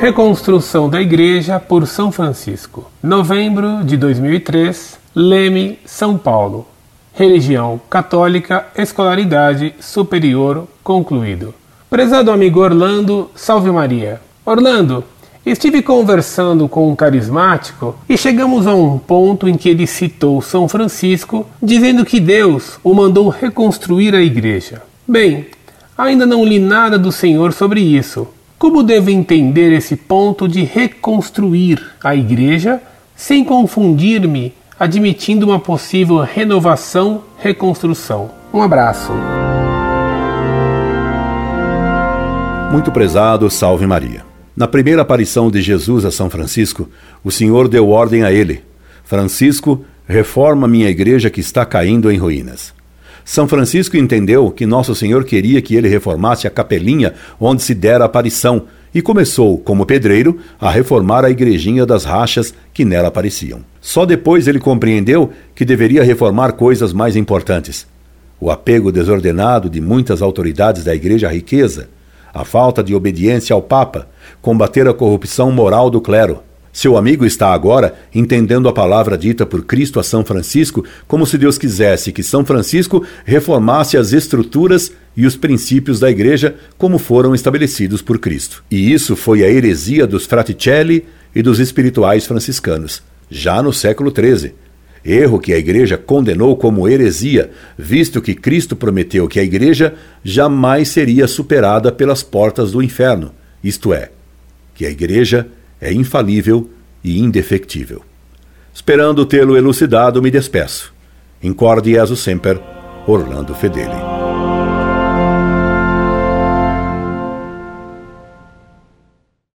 Reconstrução da Igreja por São Francisco. Novembro de 2003, Leme, São Paulo. Religião católica, escolaridade superior concluído. Prezado amigo Orlando, salve Maria. Orlando, estive conversando com um carismático e chegamos a um ponto em que ele citou São Francisco, dizendo que Deus o mandou reconstruir a igreja. Bem, ainda não li nada do Senhor sobre isso. Como devo entender esse ponto de reconstruir a igreja sem confundir-me, admitindo uma possível renovação, reconstrução? Um abraço. Muito prezado, salve Maria. Na primeira aparição de Jesus a São Francisco, o Senhor deu ordem a ele: Francisco, reforma minha igreja que está caindo em ruínas. São Francisco entendeu que Nosso Senhor queria que ele reformasse a capelinha onde se dera a aparição e começou, como pedreiro, a reformar a igrejinha das rachas que nela apareciam. Só depois ele compreendeu que deveria reformar coisas mais importantes: o apego desordenado de muitas autoridades da igreja à riqueza a falta de obediência ao Papa, combater a corrupção moral do clero. Seu amigo está agora entendendo a palavra dita por Cristo a São Francisco como se Deus quisesse que São Francisco reformasse as estruturas e os princípios da Igreja como foram estabelecidos por Cristo. E isso foi a heresia dos Fraticelli e dos espirituais franciscanos, já no século XIII Erro que a Igreja condenou como heresia, visto que Cristo prometeu que a Igreja jamais seria superada pelas portas do inferno, isto é, que a Igreja é infalível e indefectível. Esperando tê-lo elucidado, me despeço. Incorde Jesus Semper, Orlando Fedeli.